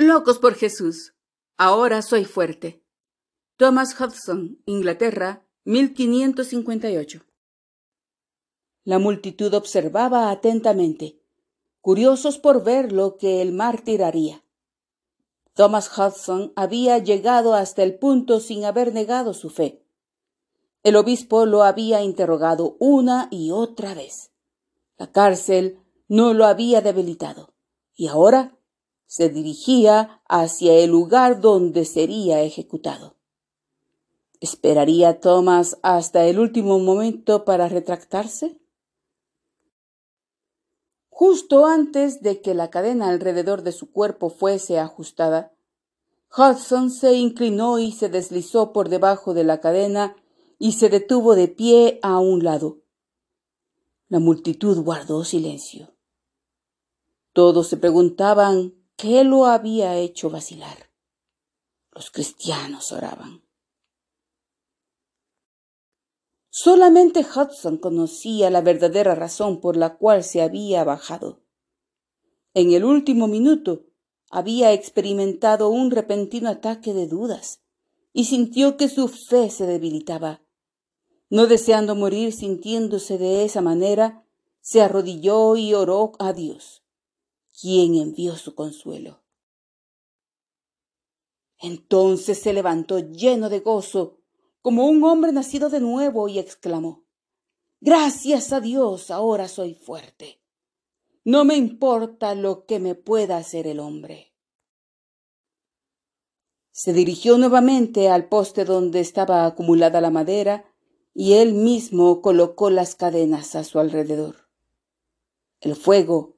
Locos por Jesús. Ahora soy fuerte. Thomas Hudson, Inglaterra, 1558. La multitud observaba atentamente, curiosos por ver lo que el mártir haría. Thomas Hudson había llegado hasta el punto sin haber negado su fe. El obispo lo había interrogado una y otra vez. La cárcel no lo había debilitado. Y ahora se dirigía hacia el lugar donde sería ejecutado. ¿Esperaría Thomas hasta el último momento para retractarse? Justo antes de que la cadena alrededor de su cuerpo fuese ajustada, Hudson se inclinó y se deslizó por debajo de la cadena y se detuvo de pie a un lado. La multitud guardó silencio. Todos se preguntaban ¿Qué lo había hecho vacilar? Los cristianos oraban. Solamente Hudson conocía la verdadera razón por la cual se había bajado. En el último minuto había experimentado un repentino ataque de dudas y sintió que su fe se debilitaba. No deseando morir sintiéndose de esa manera, se arrodilló y oró a Dios quien envió su consuelo. Entonces se levantó lleno de gozo, como un hombre nacido de nuevo, y exclamó, Gracias a Dios, ahora soy fuerte. No me importa lo que me pueda hacer el hombre. Se dirigió nuevamente al poste donde estaba acumulada la madera, y él mismo colocó las cadenas a su alrededor. El fuego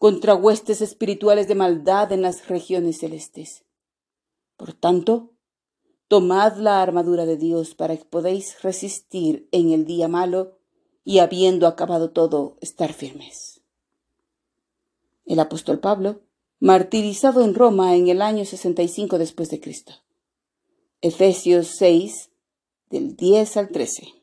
contra huestes espirituales de maldad en las regiones celestes. Por tanto, tomad la armadura de Dios para que podáis resistir en el día malo y habiendo acabado todo, estar firmes. El apóstol Pablo, martirizado en Roma en el año 65 después de Cristo. Efesios 6, del 10 al 13.